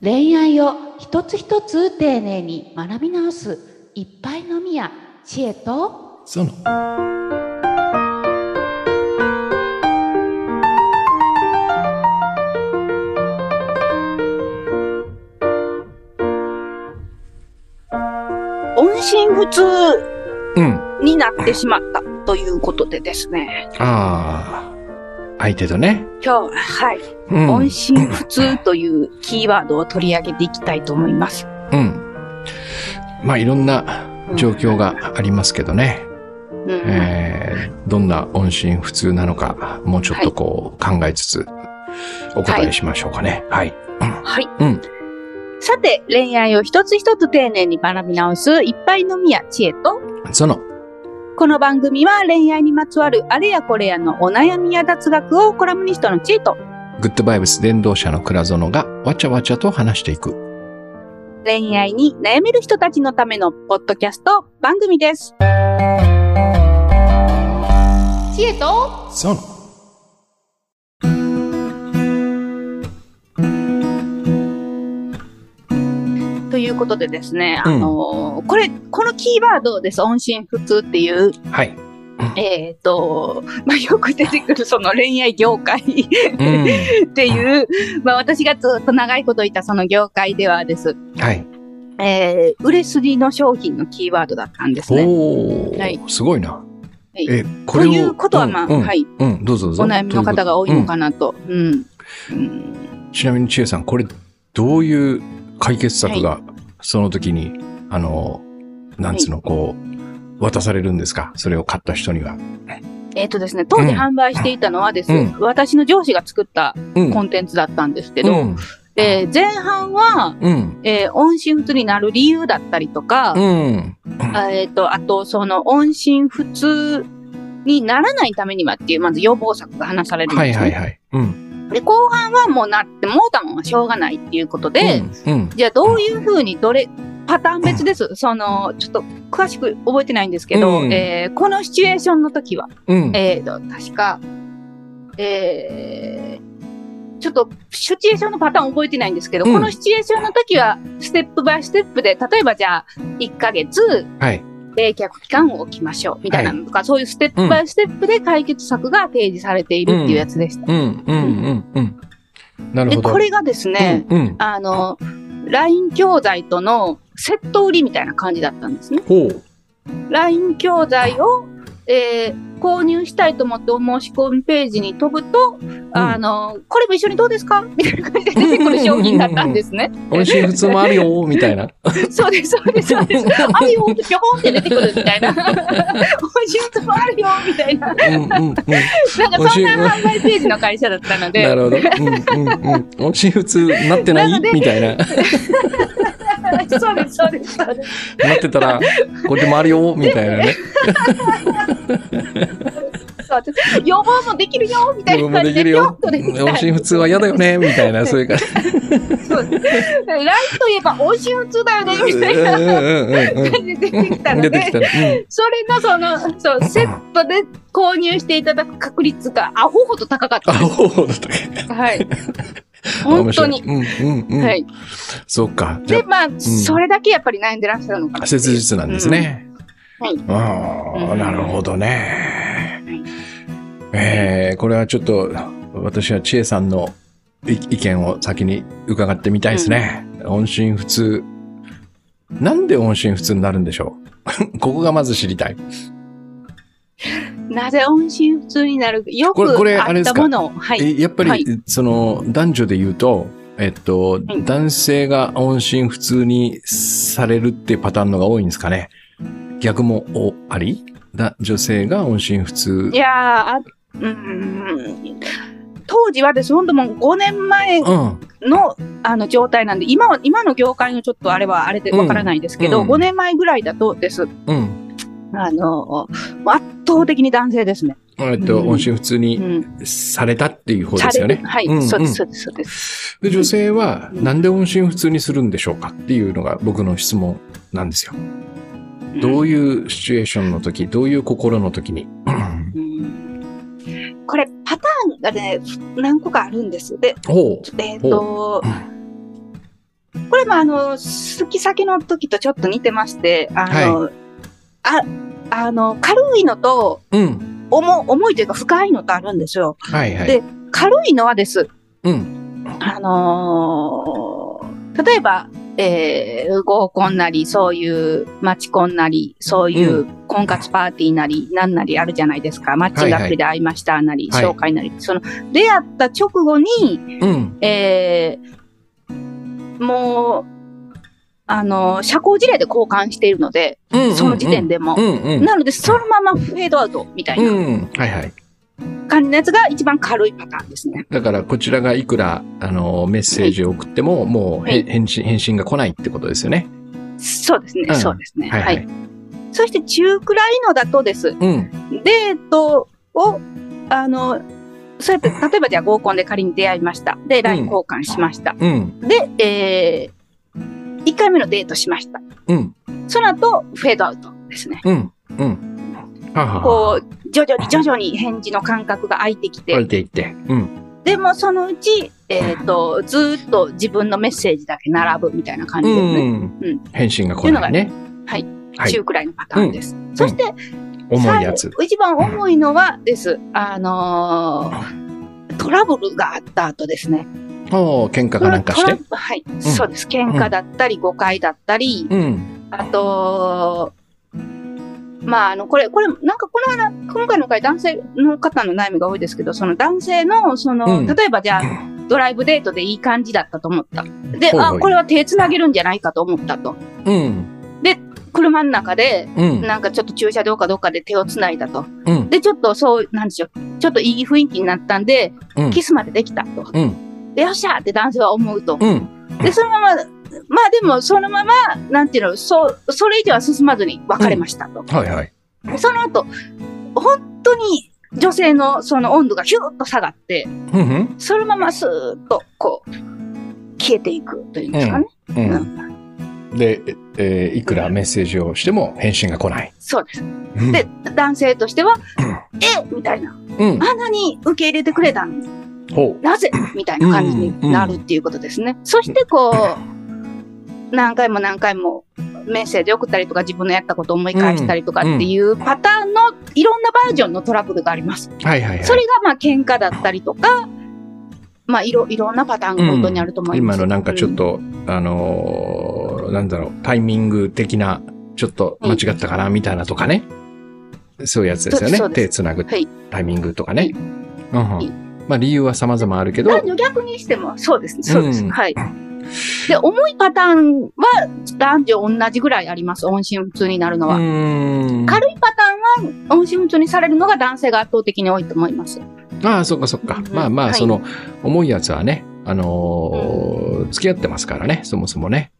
恋愛を一つ一つ丁寧に学び直すいっぱいのみや知恵とその音信不通うん。になってしまったということでですね。ああ。相手とね。今日は、はい。うん。音信不通というキーワードを取り上げていきたいと思います。うん。まあいろんな状況がありますけどね。うんえー、どんな音信不通なのか、もうちょっとこう考えつつ、お答えしましょうかね。はい。はい。うん。さて、恋愛を一つ一つ丁寧に学び直すいっぱいのみや知恵と、その、この番組は恋愛にまつわるあれやこれやのお悩みや雑学をコラムニストの知恵と、グッドバイブス伝道者の倉園がわちゃわちゃと話していく。恋愛に悩める人たちのためのポッドキャスト番組です。知恵とその。ということでですね、うんあのーこれ、このキーワードです。音信不通っていう、はい。えっ、と、まあ、よく出てくるその恋愛業界うん。っていう、まあ、私がずっと長いこといたその業界ではです。はい。えー、売れ筋の商品のキーワードだったんですね。おー、はいすごいな。はいえ、ことれを。いうことは、まあ、うんうんはい。うん、どうぞどうぞ。お悩みの方が多いのかな。なと？うん。ちなみに千恵さん、これ、どういう解決策が、その時に、あの、なんつうの、こう、渡されるんですか？それを買った人には。えっ、とですね、当時うん販売していたのはです、うん私の上司が作ったうん。コンテンツだったんですけど、うん。えー前半は、うん。えー音信不通になる理由だったりとか、うん。あえっ、と、あと、その音信不通にならないためにはっていう、まず予防策が話されるんはですね。いはいはい。うん。で、後半はもうなって、もうたもんはしょうがないっていうことで、うん、うん。じゃあどういうふうにどれ、パターン別です。その、ちょっと詳しく覚えてないんですけど、うんえーこのシチュエーションの時は、うん。えーと、確か、えー、ちょっと、シチュエーションのパターン覚えてないんですけど、うんこのシチュエーションの時は、ステップバイステップで、例えばじゃあ、1ヶ月、はい。冷却期間を置きましょう、みたいなのとか、そういうステップバイステップで解決策が提示されているっていうやつでした。うん、うん、うん、うん。なるで、ほど。これがですね、うん、うん。あの、LINE 教材とのセット売りみたいな感じだったんですね。ほう。LINE 教材を、えー購入したいと思ってお申し込みページに飛ぶと、あの、これも一緒にどうですか？みたいな感じで出てくる商品だったんですね。音信不通もあるよ、みたいな。そうです、そうです、そうです。あるよぴょこんって出てくるみたいな。美味しいつもあるよみたいな。なんかそんな販売ページの会社だったので。なるほど。うん、うん、うん。音信不通なってない？みたいな。そうです、そうです、そうです。なってたら、これでもあるよ、みたいなね。そうです予防もできるよみたいな感じで、できるよ音信不通は嫌だよね、みたいな、そういう感じ。そうです。ラインといえば美味しい普通だよねみたいなうんうんうんうん感じで出てきたので。出てきたね。それのその、そう、セットで購入していただく確率がアホほど高かったです。ほうだったっけ。はい。本当に。うんうんうん。はい。そうか。で、まあ、それだけやっぱり悩んでらっしゃるのかあ、な。切実なんですね。うんはいああ、うんなるほどね。はいえー、これはちょっと、私は千恵さんの意意見を先に伺ってみたいですね。音信不通。なんで音信不通になるんでしょう？ここがまず知りたい。なぜ音信不通になる？よこれこれくああれですか？ったものを。はい。えやっぱり、はいその、男女で言うと、えっと、い男性が音信不通にされるってパターンのが多いんですかね？逆もおあり？だ女性が音信不通い。やーあ、うーん。当時はです、本当もう5年前うん。のあの状態なんで、今は、今の業界のちょっとあれはあれでわからないですけど、うん5年前ぐらいだとです。うん。あの、圧倒的に男性ですね。えっと、うん音信不通うにん。されたっていう方ですよね。はい、うんそうです、うんそうです、そうです。で、女性はなんで音信不通にするんでしょうかっていうのが僕の質問なんですよ。どういいうシチュエーションの時、どういう心の時に。うんこれ、パターンがね、何個かあるんです。で、ほえっ、と、これもあの、好き先の時とちょっと似てまして、あの、あ、あの、軽いのと、うん。重、重いというか深いのとあるんですよ。はいはい。で軽いのはです。うん。あのー例えば、えー合コンなり、そういうマチコンなり、そういう婚活パーティーなり、なんなりあるじゃないですか。マッチングアプリで会いましたなり、はい紹介なり。その、出会った直後に、うん。えーもう、あのー社交辞令で交換しているので、うん。その時点でも。うんうん。なので、そのままフェードアウトみたいなうん。はいはい。感じのやつが一番軽いパターンですね。だから、こちらがいくら、あの、メッセージを送っても、もう、へはい返信、返信が来ないってことですよね。そうですね、うんそうですね。はいい。ははい。そして中くらいのだとです。うん。デートを、あの、そうやって、例えばじゃあ合コンで仮に出会いました。で、LINE 交換しました。うん。で、えー、1回目のデートしました。うん。その後、フェードアウトですね。うん。うん。こう、徐々に徐々に返事の間隔が空いてきて、降りていって。うん。でもそのうち、えっ、と、ずーっと自分のメッセージだけ並ぶみたいな感じですね。うん。返信が来ないね。はい。はい中くらいのパターンです。そして、重いやつ。一番重いのはです。あのートラブルがあった後ですね。おー喧嘩かなんかして？はい、そうです。喧嘩だったり、誤解だったり、うん。あと、まあ、あの、これ、これ、なんかこの間、今回の回男性の方の悩みが多いですけど、その男性の、その、うん例えばじゃあ、ドライブデートでいい感じだったと思った。で、ほいほいあ、これは手繋げるんじゃないかと思ったと。うん。車の中で、うん。なんかちょっと駐車場かどっかで手を繋いだと。うん。で、ちょっとそう、なんでしょう。ちょっといい雰囲気になったんで、うんキスまでできたと。うん。で、よっしゃーって男性は思うと。うん。で、そのまま、まあでも、そのまま、なんていうの、そう、それ以上は進まずに別れましたと。はいはい。でその後、本当に女性のその温度がヒューッと下がって、うんうん。そのままスーッと、こう、消えていくというんですかね。う。うんんで、えーいくらメッセージをしても返信が来ない。そうです。うんで、男性としては、えみたいな。うん。あんなに受け入れてくれたのにほなぜ？みたいな感じになるっていうことですね。そしてこう、何回も何回もメッセージ送ったりとか自分のやったことを思い返したりとかっていうパターンのいろんなバージョンのトラブルがあります。う。はいはいはい。それがまあ喧嘩だったりとか、まあいろいろんなパターンが本当にあると思います。今のなんかちょっと、あのーなんだろう、タイミング的な、ちょっと間違ったかな、みたいなとかね。そういうやつですよね。手つなぐはいタイミングとかね。うんうんはいまあ理由は様々あるけど、逆にしてもそうですね。そうです。うんはい。で、重いパターンは男女同じぐらいあります。音信不通になるのうは。軽いパターンは音信不通にされるのが男性が圧倒的に多いと思います。ああ、そっかそっか。うんまあまあ、はいその、重いやつはね、あのー付き合ってますからね、そもそもね。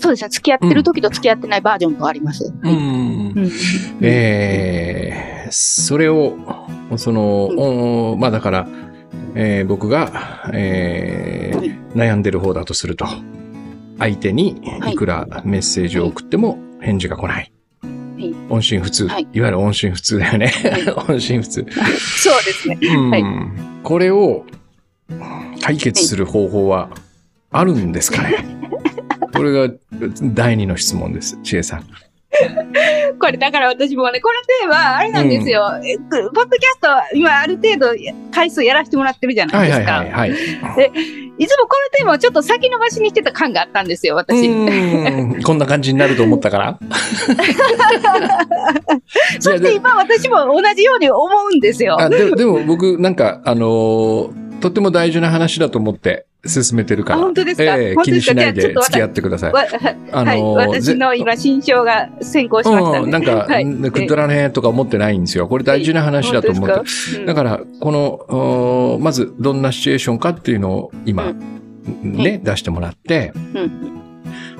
そうですね。付き合ってる時と付き合ってないバージョンとあります。うんえーそれを、その、おまあだから、えー僕が、えーはい悩んでる方だとすると、相手にはいいくらメッセージを送っても返事が来ない。い音信不通、はいい。わゆる音信不通だよね。は音信不通。そうですね。うんはいこれを解決する方法はあるんですかね？これが第二の質問です、千恵さん。これだから私もね、このテーマ、あれなんですよ。えポッドキャストは今ある程度回数やらせてもらってるじゃなはいいはいですか。はいはい。いつもこのテーマをちょっと先延ばしにしてた感があったんですよ、私。うんこんな感じになると思ったから。そして今私も同じように思うんですよ。あででも僕なんか、あのーとっても大事な話だと思って進めてるかあら。本当ですか？ええ本当ですか？気にしないで付き合ってください。わあはい、のー私の今、心象が先行しましたね。うん、なんか、はいんくだらねえとか思ってないんですよ。これ大事な話だと思って。本当ですか？うんだから、この、おまずどんなシチュエーションかっていうのを今、うね、出してもらって、うん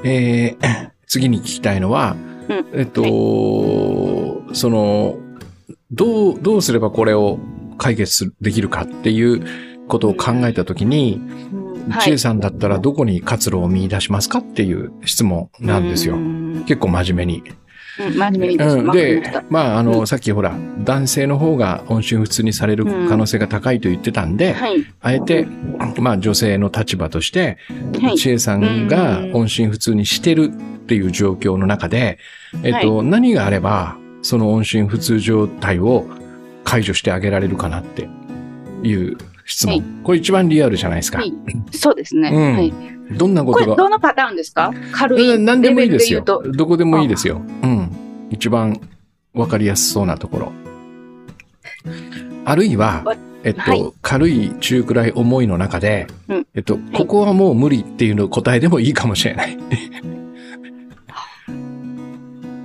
えー 次に聞きたいのは、うんえっと、その、どう、どうすればこれを解決できるかっていうことを考えたときに、うんはい千恵さんだったらどこに活路を見出しますかっていう質問なんですよう。ん結構真面目に。うん真面目にです。で、まあ、あの、うんさっきほら、男性の方が音信不通にされる可能性が高いと言ってたんで、はい。あえて、まあ女性の立場として、はい。知恵さんが音信不通にしてるっていう状況の中で、えっと、何があれば、その音信不通状態を解除してあげられるかなっていう質問。はいこれ一番リアルじゃないですか。はいそうですね。うんはい。どんなこことれが。どのパターンですか？軽い何でもいいですよ。どこでもいいですよ。うん。一番わかりやすそうなところ。あるいはわ、えっと、はい軽い、中くらい重いの中で、うんえっと、ここはもう無理っていうの答えでもいいかもしれない。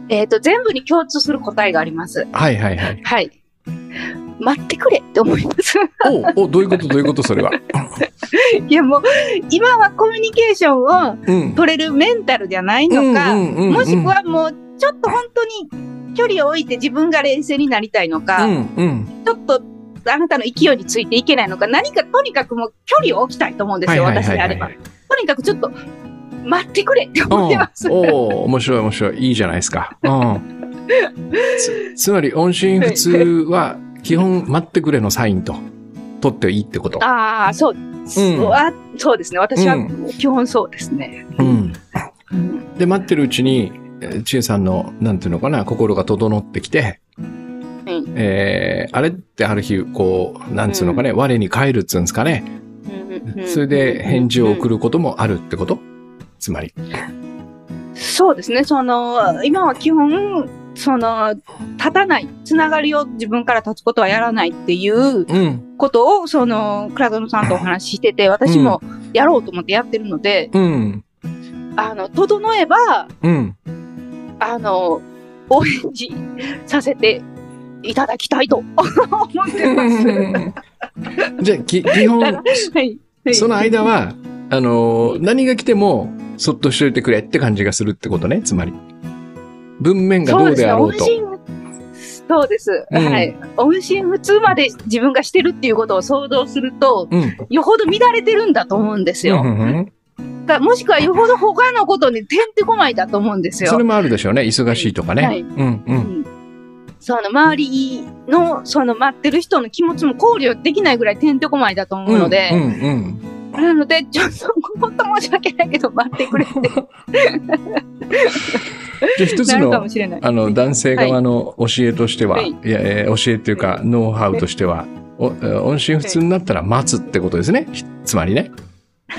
えっと、全部に共通する答えがあります。はいはいはい。はい。待ってくれって思います。おお、どういうことどういうことそれは。いやもう、今はコミュニケーションをうん。取れるメンタルじゃないのか、もしくはもう、ちょっと本当に距離を置いて自分が冷静になりたいのか、うんうん。ちょっとあなたの勢いについていけないのか、何かとにかくもう距離を置きたいと思うんですよ、私であれば。とにかくちょっと待ってくれって思ってます。うん、おお面白い面白い。いいじゃないですか。うん。つつまり、音信不通は、基本待ってくれのサインと、取っていいってこと。ああ、そう、そうあそうですね。私はう基本そうですね。うん。うんで、待ってるうちに、えー千恵さんの、なんていうのかな、心が整ってきて、うんえーあれってある日、こう、なんつうのかね、我に返るっつうんですかね。うんそれで返事を送ることもあるってこと？つまり。そうですね。その、今は基本、その、立たない、つながりを自分から立つことはやらないっていううん。ことを、その、倉園さんとお話ししてて、私もやろうと思ってやってるので、うん。あの、整えば、うん。あの、お返事させていただきたいと 思ってます。じゃあ、き基本、はい。はいその間は、あのー、何が来ても、そっとしといてくれって感じがするってことね、つまり。文面がどうであろうと。そうですうです。うんはい。音信不通まで自分がしてるっていうことを想像すると、うん。よほど乱れてるんだと思うんですよ。うんうんだもしくはよほど他のことにてんてこまいだと思うんですよ。それもあるでしょうね。忙しいとかね。はいうんう。うんんその周りの、その待ってる人の気持ちも考慮できないぐらいてんてこまいだと思うので、うんうんなので、ちょっと、本当申し訳ないけど、待ってくれって じゃあ一つの。あの、男性側の教えとしては、はいい、や、えー教えっていうか、ノウハウとしては、おえー音信不通になったら待つってことですね。ひつまりね。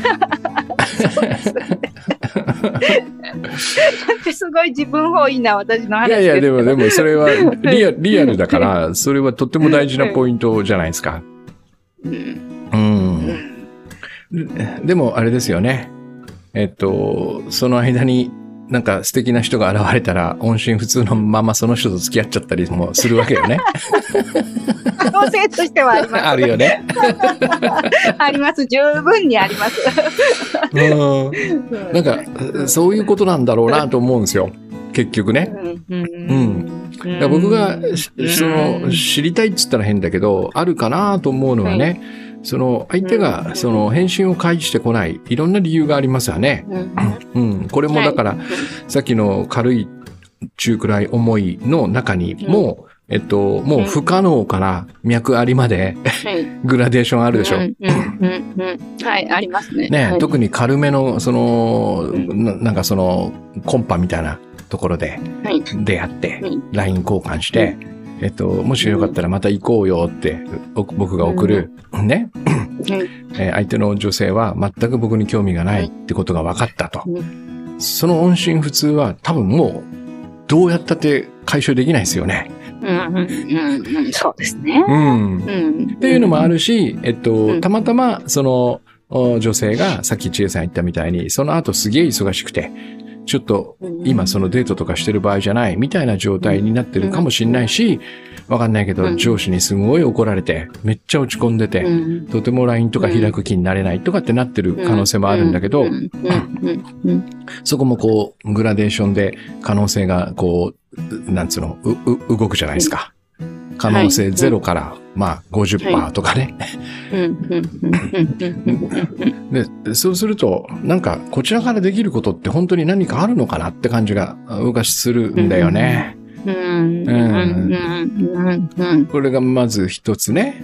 すごい自分本位な私の話いやいや、でも、でも、それは リアリアルだから、それはとっても大事なポイントじゃないですか。うんう。うんんでも、あれですよね。えっと、その間に、なんか素敵な人が現れたら、音信不通のままその人と付き合っちゃったりもするわけよね。可能性としてはあります。あるよね。あります。十分にあります。うん。なんか、そういうことなんだろうなと思うんですよ。結局ね。うん僕が、しその、知りたいっつったら変だけど、あるかなと思うのはね、その、相手が、その、返信を返してこない、いろんな理由がありますよね。うん。これもだから、さっきの軽い、中くらい重いの中にも、えっと、もう不可能から脈ありまではい。グラデーションあるでしょ。はい、ありますね。ね、はい。特に軽めの、その、うん。ななんかその、コンパみたいなところではい。出会ってうん、LINE 交換して、えっと、もしよかったらまた行こうよって、お僕が送る、ね、えー相手の女性は全く僕に興味がないってことが分かったと。うその音信不通は多分もう、どうやったって解消できないですよね。うんうんうんうん。そうですね。っていうのもあるし、えっと、うん。たまたま、その、お女性が、さっき千恵さん言ったみたいに、その後すげえ忙しくて、ちょっと、今そのデートとかしてる場合じゃない、みたいな状態になってるかもしんないし、わかんないけど、うん。上司にすごい怒られて、めっちゃ落ち込んでて、うん。とても LINE とか開く気になれないとかってなってる可能性もあるんだけど、そこもこう、グラデーションで可能性がこう、なんつうの、う、う、動くじゃないですか。可能性ゼロから、まあ50%とかね。で、そうすると、なんか、こちらからできることって本当に何かあるのかなって感じが、僕はするんだよね。うんうんうんうんうんこれがまず一つね。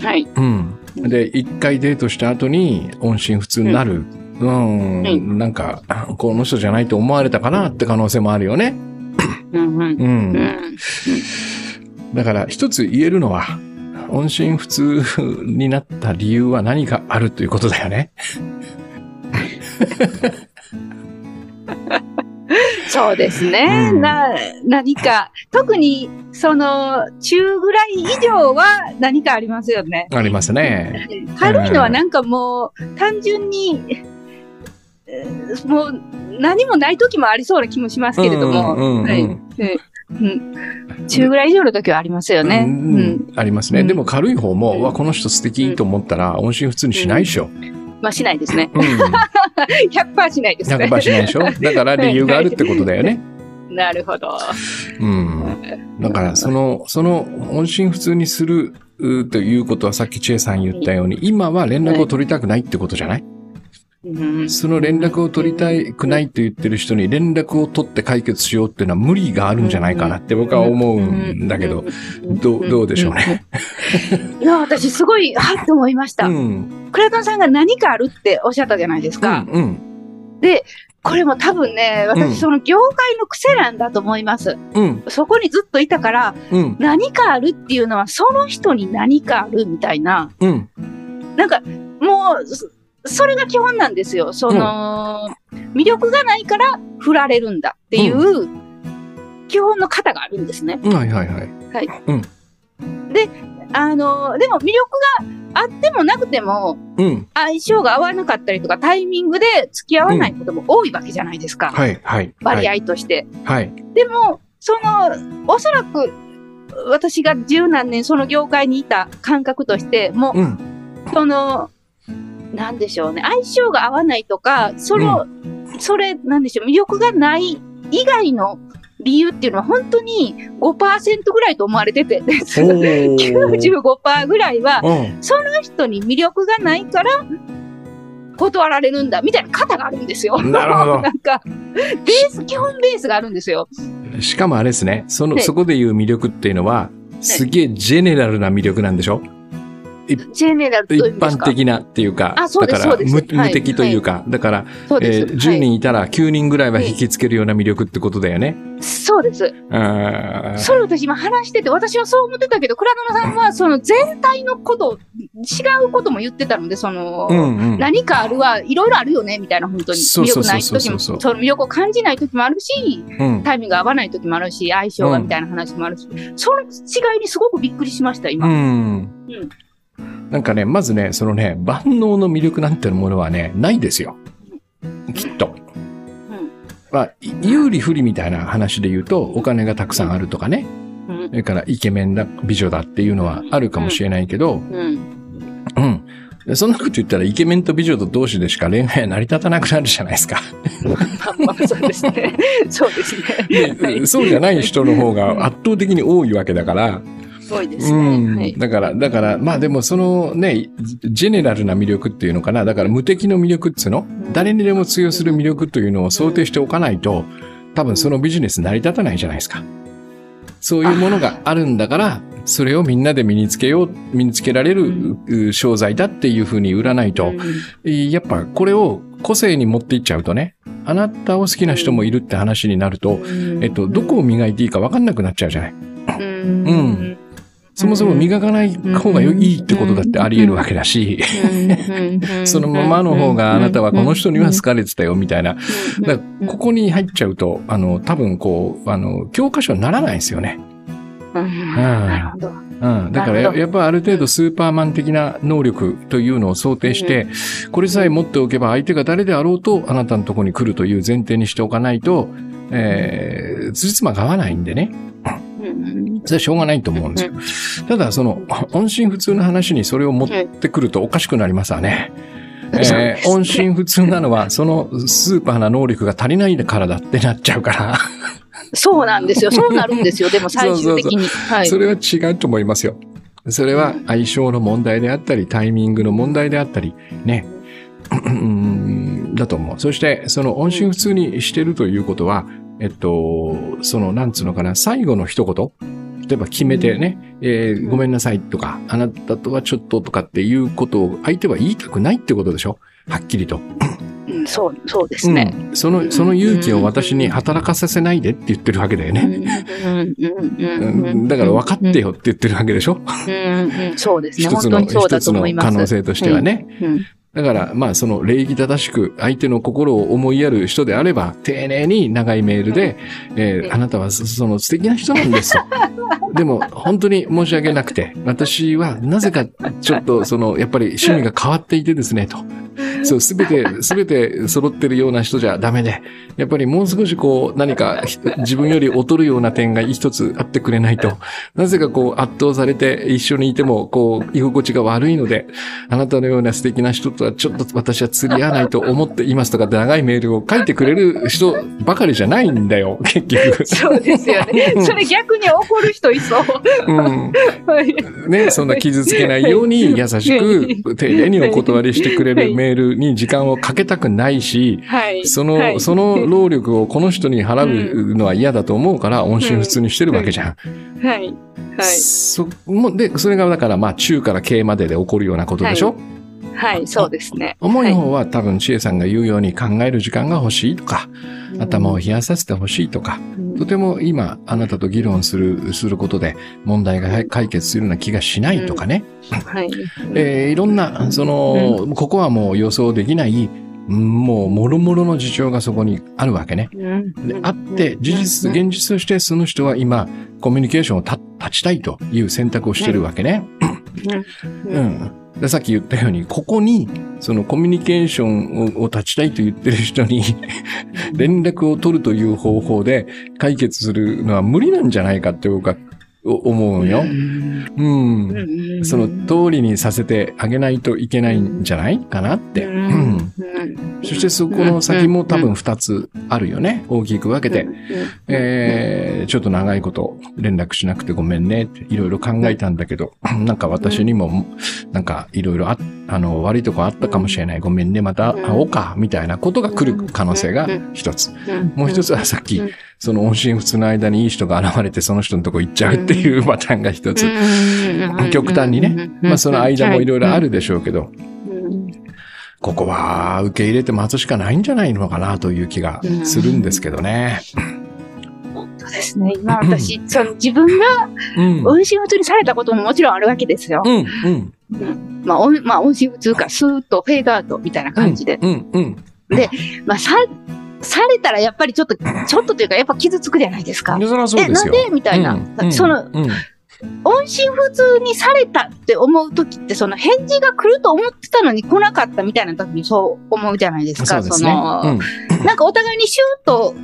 はい。うん。で、一回デートした後に音信不通になる。うん、うんなんか、この人じゃないと思われたかなって可能性もあるよね。うんうんうん。うんだから一つ言えるのは、音信不通になった理由は何かあるということだよね。そうですね。うんな、何か、特に、その、中ぐらい以上は何かありますよね。ありますね。軽いのはなんかもう、単純に、えーもう、何もない時もありそうな気もしますけれども、うんうんうんはいうん中ぐらい以上の時はありますよね。ううんん。ありますね。うんでも軽い方も、うんわ、この人素敵と思ったら音信不通にしないでしょ。まあ、しないですね。うん。100%しないですね。100%しないでしょ。だから理由があるってことだよね。なるほど。うん。だから、その、その、音信不通にするうということはさっき千恵さん言ったように、今は連絡を取りたくないってことじゃない？うんその連絡を取りたくないと言ってる人に連絡を取って解決しようっていうのは無理があるんじゃないかなって僕は思うんだけど、どう、どうでしょうね。いや、私すごい、はっと思いました。うん。クラトンさんが何かあるっておっしゃったじゃないですか。うん。これも多分ね、うん私その業界の癖なんだと思います。うん。そこにずっといたから、うん。何かあるっていうのはその人に何かあるみたいな。うん。なんか、もう、そそれが基本なんですよ。その、魅力がないから振られるんだっていう、基本の型があるんですね。うん。はいはいはい。あの、でも魅力があってもなくても、うん。相性が合わなかったりとか、タイミングで付き合わないことも多いわけじゃないですか。はいはい。割合として。はい。でも、その、おそらく、私が十何年その業界にいた感覚として、もう、うん。その、なんでしょうね、相性が合わないとか、その、それ、なんでしょう、魅力がない以外の理由っていうのは本当に5%ぐらいと思われてて、おー 95%ぐらいは、うん。その人に魅力がないから、断られるんだ、みたいな型があるんですよ。なるほど なんか、ベース、基本ベースがあるんですよ。しかもあれですね。その、はいそこで言う魅力っていうのは、すげえジェネラルな魅力なんでしょ？一般的なっていうか、あそうですだから無無敵というか、だから。えー10はい人いたら9人ぐらいは引きつけるような魅力ってことだよね。そうです。それ私今話してて、私はそう思ってたけど、倉野さんはその全体のこと、違うことも言ってたので、その。何かあるは、いろいろあるよね、みたいな、本当に。魅力ない時も、その魅力を感じない時もあるし、うん。タイミングが合わない時もあるし、相性がみたいな話もあるし、その違いにすごくびっくりしました、う今。ん。なんかね、まずね、そのね、万能の魅力なんてものはね、ないですよ。きっと。まあ、い有利不利みたいな話で言うと、お金がたくさんあるとかね。うんそれからイケメンだ、美女だっていうのはあるかもしれないけど、うん。うん。でそんなこと言ったらイケメンと美女と同士でしか恋愛は成り立たなくなるじゃないですか。まあ、そうですね。そうですね。でそうじゃない人の方が圧倒的に多いわけだから、多いですうね。ん。はい。だから、だから、まあでもそのね、ジェネラルな魅力っていうのかな。だから無敵の魅力っつうの？誰にでも通用する魅力というのを想定しておかないと、多分そのビジネス成り立たないじゃないですか。そういうものがあるんだから、それをみんなで身につけよう、身につけられるう商材だっていうふうに売らないと、やっぱこれを個性に持っていっちゃうとね、あなたを好きな人もいるって話になると、えっと、どこを磨いていいか分かんなくなっちゃうじゃない。うんうんそもそも磨かない方がいいってことだってあり得るわけだし、そのままの方があなたはこの人には好かれてたよみたいな。だからここに入っちゃうと、あの、多分こう、あの、教科書にならないですよね。うんなるほど。うん。だからやっぱある程度スーパーマン的な能力というのを想定して、これさえ持っておけば相手が誰であろうとあなたのところに来るという前提にしておかないと、えー、つじつまが合わないんでね。うんそれはしょうがないと思うんですよ。ただ、その、音信不通の話にそれを持ってくるとおかしくなりますわね。えー音信不通なのは、そのスーパーな能力が足りないからだってなっちゃうから、そうなんですよ。そうなるんですよ。でも最終的に。はい。それは違うと思いますよ。それは相性の問題であったり、タイミングの問題であったり、ね。うんだと思う。そして、その音信不通にしてるということは、えっと、その、なんつうのかな、最後の一言、例えば決めてね、えーごめんなさいとか、あなたとはちょっととかっていうことを相手は言いたくないってことでしょ？はっきりと。うん、そう、そうですね。うんその、その勇気を私に働かさせないでって言ってるわけだようん、ね。うん、うん、うんううんん。だから分かってよって言ってるわけでしょ？うん、うん、そうですね。一つの、本当にそう一つのだと思います。可能性としてはね。だから、まあ、その礼儀正しく相手の心を思いやる人であれば、丁寧に長いメールで、えーあなたはその素敵な人なんですと。でも、本当に申し訳なくて、私はなぜかちょっと、その、やっぱり趣味が変わっていてですね、と。そう、すべて、すべて揃ってるような人じゃダメで、やっぱりもう少しこう、何かひ自分より劣るような点が一つあってくれないと、なぜかこう、圧倒されて一緒にいても、こう、居心地が悪いので、あなたのような素敵な人とはちょっと私は釣り合わないと思っていますとか長いメールを書いてくれる人ばかりじゃないんだよ、結局。そうですよね。それ逆に怒る人いそう。うん。はいね、そんな傷つけないように優しく、丁寧にお断りしてくれるメールに時間をかけたくないし、はい。その、はいその労力をこの人に払うのは嫌だと思うから、音信不通にしてるわけじゃん。はい。はい。そもで、それがだから、まあ、中から軽までで起こるようなことでしょ、はい、そうですね。思いの方は多分、千恵さんが言うように考える時間が欲しいとか、頭を冷やさせて欲しいとか、とても今、あなたと議論する、することで問題が解決するような気がしないとかね。はい。えーいろんな、その、ここはもう予想できない、うんもう、もろもろの事情がそこにあるわけね。であって、事実、現実としてその人は今、コミュニケーションをた立ちたいという選択をしてるわけね。うん。さっき言ったように、ここに、そのコミュニケーションをを立ちたいと言ってる人に、連絡を取るという方法で解決するのは無理なんじゃないかって僕は思うよ。うん。その通りにさせてあげないといけないんじゃないかなって。うん。そしてそこの先も多分二つあるよね。大きく分けて。えー、ちょっと長いこと連絡しなくてごめんねっていろいろ考えたんだけど、なんか私にも、なんかいろいろあ、あの、悪いとこあったかもしれない。ごめんね、また会おうか、みたいなことが来る可能性が一つ。もう一つはさっき、その音信不通の間にいい人が現れてその人のとこ行っちゃうっていうパターンが一つ。極端にね。まあその間もいろいろあるでしょうけど、ここは受け入れて待つしかないんじゃないのかなという気がするんですけどね。そうですね。今私、その自分がうん。音信不通にされたことももちろんあるわけですよ。うん、うん。まあ、音まあ、音信不通か、スーッとフェードアウトみたいな感じで。うん、うん。まあ、さ、されたらやっぱりちょっと、ちょっとというか、やっぱ傷つくじゃないですか。そそうえ、なんでみたいな。うんうんその、うん音信不通にされたって思うときって、その返事が来ると思ってたのに来なかったみたいなときにそう思うじゃないですか。そね。の、うんなんかお互いにシューッと、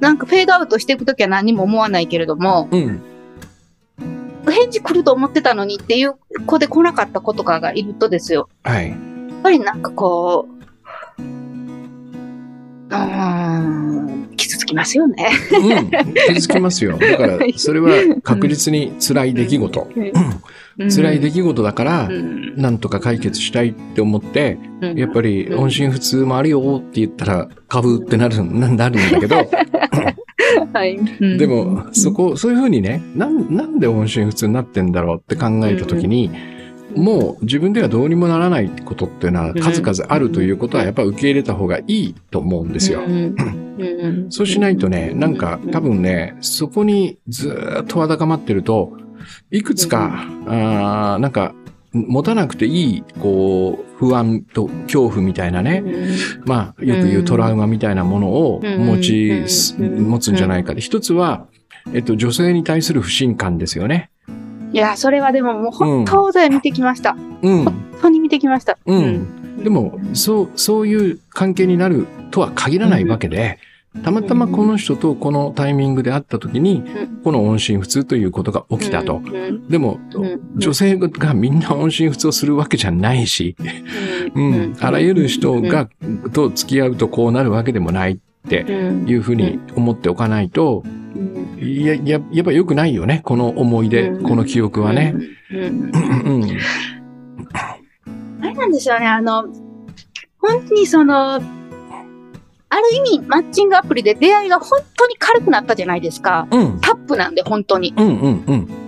なんかフェードアウトしていくときは何も思わないけれども、うん。返事来ると思ってたのにっていう子で来なかった子とかがいるとですよ。はい。やっぱりなんかこう、うーん、傷つきますよね。うん。傷つきますよ。だから、それは確実に辛い出来事。辛い出来事だからう、んなんとか解決したいって思って、うん。やっぱり音信不通もあるよって言ったら、株ってなる、な なるんだけど、はい。うん。でも、そこ、そういうふうにね、なん、なんで音信不通になってんだろうって考えたときに、もう自分ではどうにもならないことっていうのは数々あるということはやっぱ受け入れた方がいいと思うんですよ。そうしないとね、なんか多分ね、そこにずーっとわだかまってると、いくつか、あーなんか、持たなくていい、こう、不安と恐怖みたいなね、まあ、よく言うトラウマみたいなものを持ち、うん。持つんじゃないかで。一つは、えっと、女性に対する不信感ですよね。いや、それはでももう本当で見てきました。うん。本当に見てきました。うん。でも、そう、そういう関係になるとは限らないわけで、たまたまこの人とこのタイミングで会った時に、この音信不通ということが起きたと。うんでも、うん女性がみんな音信不通をするわけじゃないし、うん。あらゆる人が、と付き合うとこうなるわけでもないってうんいうふうに思っておかないと、うんいや、や、やっぱ良くないよね。この思い出、うんこの記憶はね。。あれなんですよね、あの、本当にその、ある意味、マッチングアプリで出会いが本当に軽くなったじゃないですか。うん。タップなんで、本当に。うんうんうん。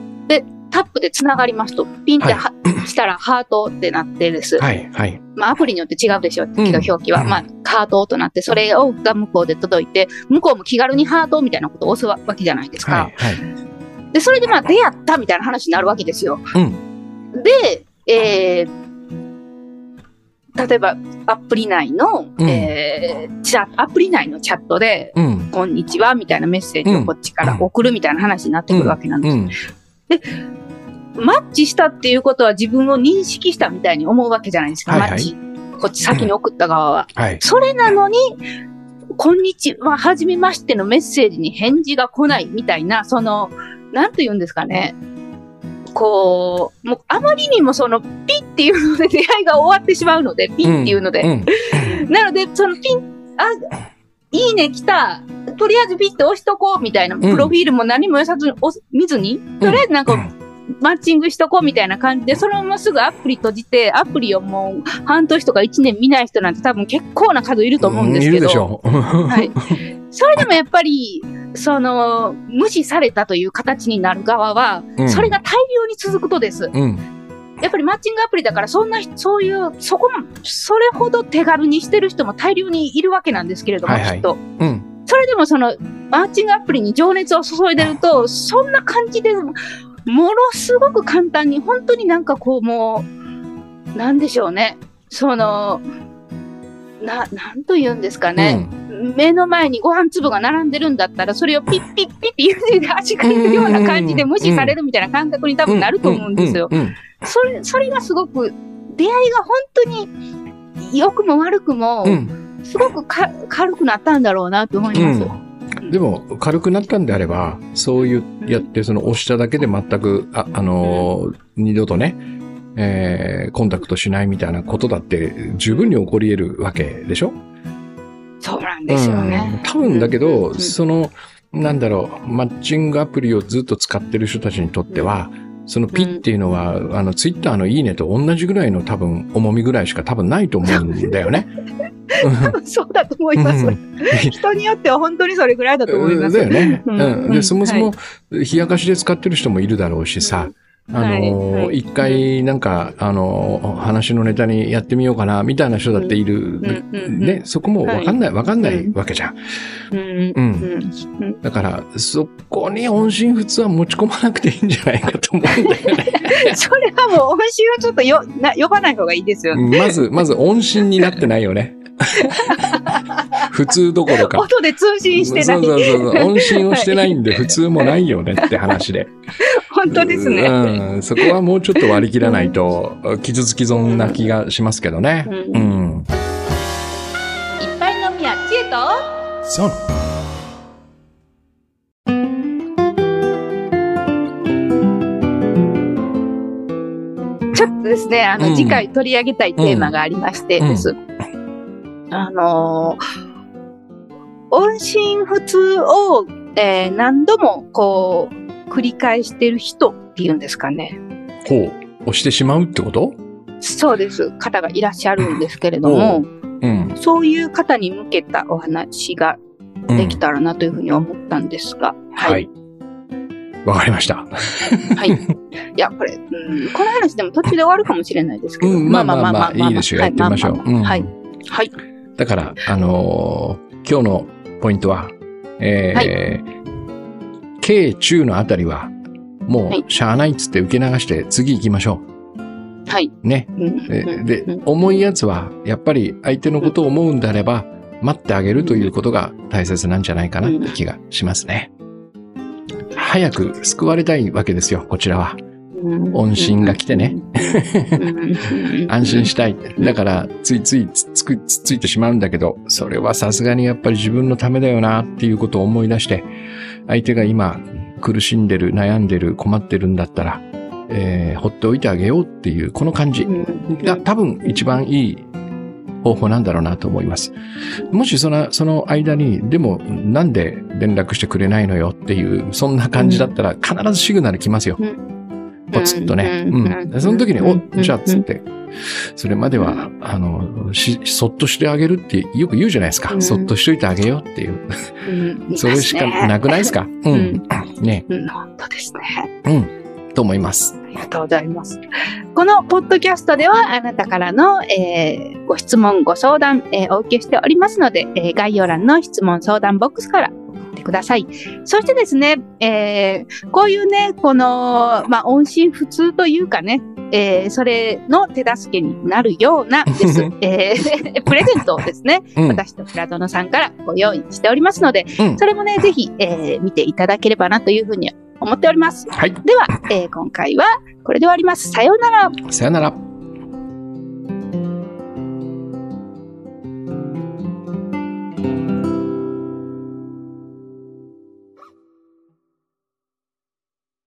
タップで繋がりますと、ピンっては、したらハートってなってです。はい、はい。まあ、アプリによって違うでしょう、ん表記は。うんまあ、ハートとなって、それをが向こうで届いて、向こうも気軽にハートみたいなことを押すわけじゃないですか。はい、はい。で、それでまあ、出会ったみたいな話になるわけですよ。うん。で、えー例えば、アプリ内の、うんえーチャアプリ内のチャットで、うん。こんにちは、みたいなメッセージをこっちから送るみたいな話になってくるわけなんです。うん。マッチしたっていうことは自分を認識したみたいに思うわけじゃないですか、はいはいマッチ。こっち先に送った側は。はい。それなのに、こんにちは、はじめましてのメッセージに返事が来ないみたいな、その、なんと言うんですかね。こう、もうあまりにもそのピっていうので出会いが終わってしまうので、ピっていうので。うん。なので、そのピン、あ、いいね来た。とりあえずピッて押しとこうみたいな、プロフィールも何もよさず見ずに、とりあえずなんか、マッチングしとこうみたいな感じで、そのまますぐアプリ閉じて、アプリをもう半年とか1年見ない人なんて多分結構な数いると思うんですけど。いるでしょう。はい。それでもやっぱり、その、無視されたという形になる側は、うんそれが大量に続くとです。うん。やっぱりマッチングアプリだから、そんな人、そういう、そこも、それほど手軽にしてる人も大量にいるわけなんですけれども、はいはいきっと。うん。それでもその、マッチングアプリに情熱を注いでると、そんな感じで、ものすごく簡単に、本当になんかこう、もう、なんでしょうね。その、な、なんと言うんですかね。目の前にご飯粒が並んでるんだったら、それをピッピッピッピッで足がいるような感じで無視されるみたいな感覚に多分なると思うんですよ。それ、それがすごく、出会いが本当に、良くも悪くもう、ん。すごくか軽くなったんだろうなと思います。うん。でも、軽くなったんであれば、そういうやって、その押しただけで全く、あ、あのー二度とね、えー、コンタクトしないみたいなことだって十分に起こり得るわけでしょ？そうなんですよね。うん多分だけうど、んその、なんだろう、マッチングアプリをずっと使ってる人たちにとっては、そのピっていうのは、あの、ツイッターのいいねと同じぐらいの多分、重みぐらいしか多分ないと思うんだよね。そうだと思います。うん人によっては本当にそれぐらいだと思います。だよね。うんうん。で、うんそもそも、冷やかしで使ってる人もいるだろうしさ、あはいはい一回なんか、あのー、話のネタにやってみようかな、みたいな人だっている。ね、そこもわかんない、わかんないわけじゃん。うんう。うんんだから、そこに音信不通は持ち込まなくていいんじゃないかと思うんだよね。それはもう、音信はちょっとよな呼ばない方がいいですよ。まず、まず音信になってないよね。普通どころか。音で通信してない。そうそうそうそう。音信をしてないんで、普通もないよねって話で。本当ですね。うん。そこはもうちょっと割り切らないと、傷つき損な気がしますけどね。ううんん。いっぱい飲みや知恵とそう。ちょっとですね、あの、うん次回取り上げたいテーマがありましてうんです。あのー音信不通を、えー何度もこう、繰り返してる人っていうんですかね。ほう。押してしまうってこと？そうです。方がいらっしゃるんですけれども、うん。そういう方に向けたお話がうんできたらなというふうに思ったんですが。は。い。わかりました。はい。いや、これ、うん、この話でも途中で終わるかもしれないですけど。うんまあまあまあまあいいですよやってみましょううんはい。はい。だから、あのー今日のポイントは、えー、軽中のあたりは、もはいうしゃあないっつって受け流して次行きましょはい。う。ね。でうん、重いやつは、やっぱり相手のことを思うんであれば、待ってあげるということが大切なんじゃないかなって気がしますね。早く救われたいわけですよ、こちらは。音信が来てね。安心したい。だから、ついついつつくつついてしまうん。だけど、それはさすがにやっぱり自分のためだよなっていうことを思い出して、相手が今苦しん。でる、悩ん。でる、困ってるん。だったら、えー、ほっておいてあげようっていう、この感じが多分一番いい方法なん。だろうなと思います。もしその、その間に、でもなん。で連絡してくれないのよっていう、そん。な感じだったら必ずシグナル来ますよ。ポツッとね。うん。その時に、お、じゃあ、つって、それまでは、あの、し、そっとしてあげるってよく言うじゃないですか。うんそっとしといてあげようっていう。うん それしかなくないですか？ううんん。ね。うん、本当ですね。うん。と思います。ありがとうございます。このポッドキャストではあなたからの、えーご質問、ご相談、えーお受けしておりますので、えー概要欄の質問相談ボックスから送ってください。そしてですね、えーこういうね、この、まあ、音信不通というかね、えーそれの手助けになるようなです、えー プレゼントをですね、うん。私と倉殿さんからご用意しておりますので、うんそれもね、ぜひ、えー見ていただければなというふうに思っております。はい。では、えー今回はこれで終わります。さようなら。さよなら。